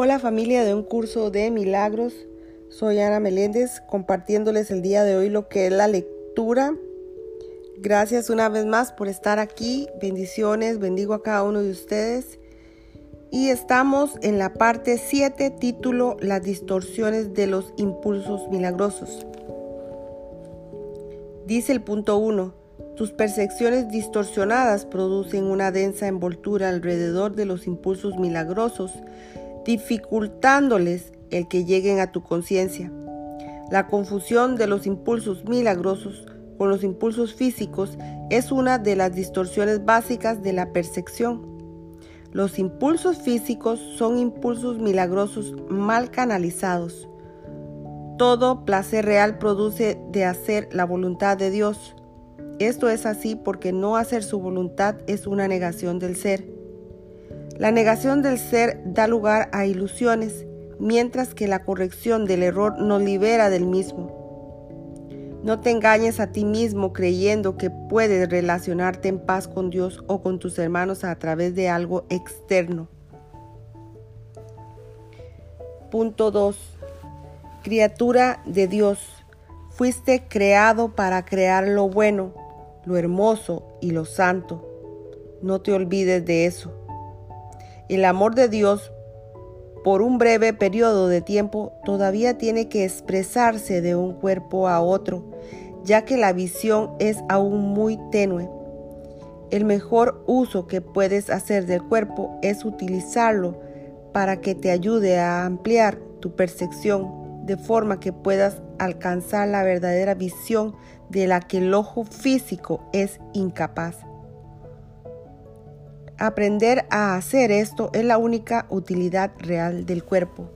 Hola familia de un curso de milagros. Soy Ana Meléndez compartiéndoles el día de hoy lo que es la lectura. Gracias una vez más por estar aquí. Bendiciones, bendigo a cada uno de ustedes. Y estamos en la parte 7, título Las distorsiones de los impulsos milagrosos. Dice el punto 1. Tus percepciones distorsionadas producen una densa envoltura alrededor de los impulsos milagrosos dificultándoles el que lleguen a tu conciencia. La confusión de los impulsos milagrosos con los impulsos físicos es una de las distorsiones básicas de la percepción. Los impulsos físicos son impulsos milagrosos mal canalizados. Todo placer real produce de hacer la voluntad de Dios. Esto es así porque no hacer su voluntad es una negación del ser. La negación del ser da lugar a ilusiones, mientras que la corrección del error nos libera del mismo. No te engañes a ti mismo creyendo que puedes relacionarte en paz con Dios o con tus hermanos a través de algo externo. Punto 2. Criatura de Dios, fuiste creado para crear lo bueno, lo hermoso y lo santo. No te olvides de eso. El amor de Dios por un breve periodo de tiempo todavía tiene que expresarse de un cuerpo a otro, ya que la visión es aún muy tenue. El mejor uso que puedes hacer del cuerpo es utilizarlo para que te ayude a ampliar tu percepción de forma que puedas alcanzar la verdadera visión de la que el ojo físico es incapaz. Aprender a hacer esto es la única utilidad real del cuerpo.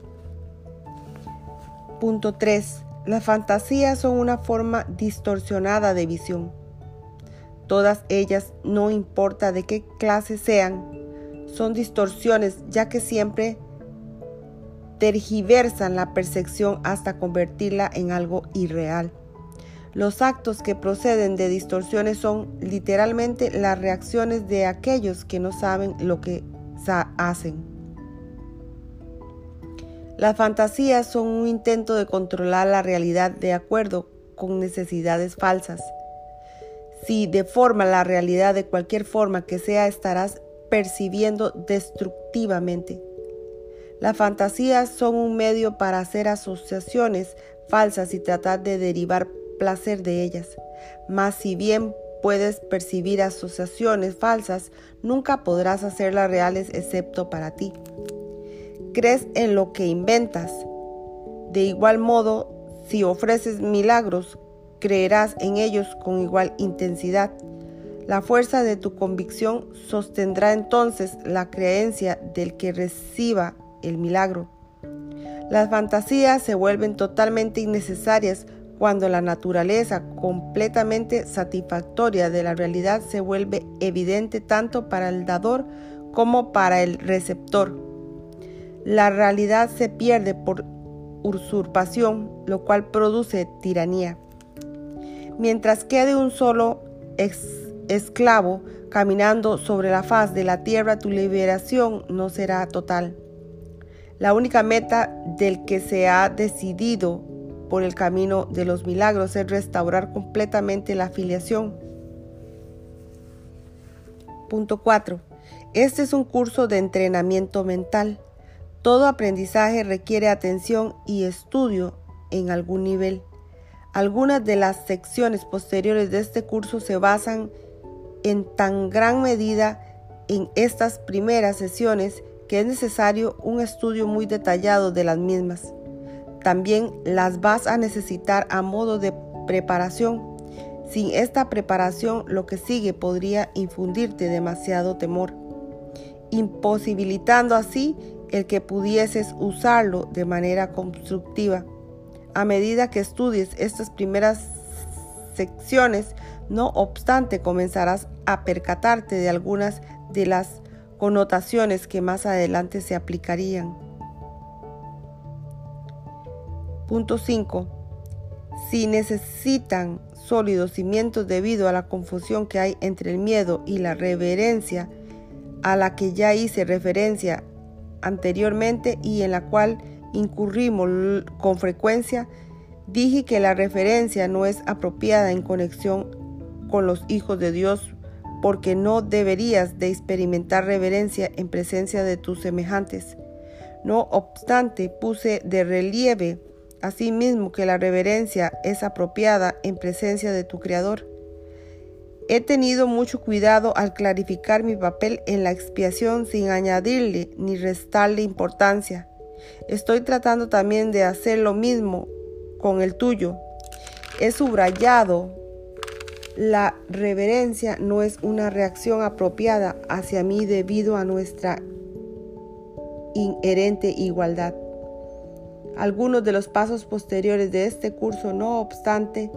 Punto 3. Las fantasías son una forma distorsionada de visión. Todas ellas, no importa de qué clase sean, son distorsiones ya que siempre tergiversan la percepción hasta convertirla en algo irreal. Los actos que proceden de distorsiones son literalmente las reacciones de aquellos que no saben lo que hacen. Las fantasías son un intento de controlar la realidad de acuerdo con necesidades falsas. Si deforma la realidad de cualquier forma que sea, estarás percibiendo destructivamente. Las fantasías son un medio para hacer asociaciones falsas y tratar de derivar placer de ellas. Mas si bien puedes percibir asociaciones falsas, nunca podrás hacerlas reales excepto para ti. Crees en lo que inventas. De igual modo, si ofreces milagros, creerás en ellos con igual intensidad. La fuerza de tu convicción sostendrá entonces la creencia del que reciba el milagro. Las fantasías se vuelven totalmente innecesarias cuando la naturaleza completamente satisfactoria de la realidad se vuelve evidente tanto para el dador como para el receptor. La realidad se pierde por usurpación, lo cual produce tiranía. Mientras quede un solo esclavo caminando sobre la faz de la tierra, tu liberación no será total. La única meta del que se ha decidido por el camino de los milagros es restaurar completamente la afiliación. Punto 4. Este es un curso de entrenamiento mental. Todo aprendizaje requiere atención y estudio en algún nivel. Algunas de las secciones posteriores de este curso se basan en tan gran medida en estas primeras sesiones que es necesario un estudio muy detallado de las mismas. También las vas a necesitar a modo de preparación. Sin esta preparación lo que sigue podría infundirte demasiado temor, imposibilitando así el que pudieses usarlo de manera constructiva. A medida que estudies estas primeras secciones, no obstante, comenzarás a percatarte de algunas de las connotaciones que más adelante se aplicarían. Punto 5. Si necesitan sólidos cimientos debido a la confusión que hay entre el miedo y la reverencia a la que ya hice referencia anteriormente y en la cual incurrimos con frecuencia, dije que la referencia no es apropiada en conexión con los hijos de Dios porque no deberías de experimentar reverencia en presencia de tus semejantes. No obstante, puse de relieve asimismo que la reverencia es apropiada en presencia de tu Creador. He tenido mucho cuidado al clarificar mi papel en la expiación sin añadirle ni restarle importancia. Estoy tratando también de hacer lo mismo con el tuyo. He subrayado la reverencia no es una reacción apropiada hacia mí debido a nuestra inherente igualdad. Algunos de los pasos posteriores de este curso, no obstante,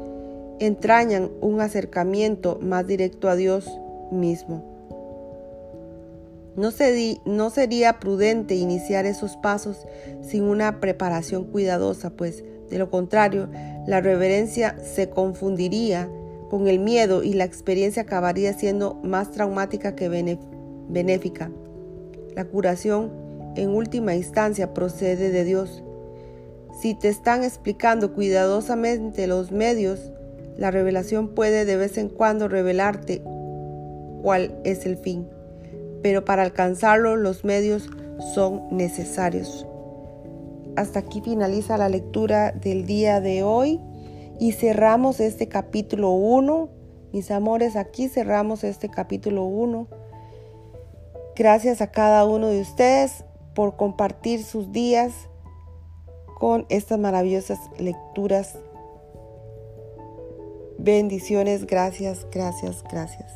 entrañan un acercamiento más directo a Dios mismo. No, no, sería prudente iniciar esos pasos sin una preparación cuidadosa, pues de lo contrario, la reverencia se confundiría con el miedo y la experiencia acabaría siendo más traumática que benéfica. La curación, en última instancia, procede de Dios. Si te están explicando cuidadosamente los medios, la revelación puede de vez en cuando revelarte cuál es el fin, pero para alcanzarlo los medios son necesarios. Hasta aquí finaliza la lectura del día de hoy. Y cerramos este capítulo 1. Mis amores, aquí cerramos este capítulo 1. Gracias a cada uno de ustedes por compartir sus días con estas maravillosas lecturas. Bendiciones, gracias, gracias, gracias.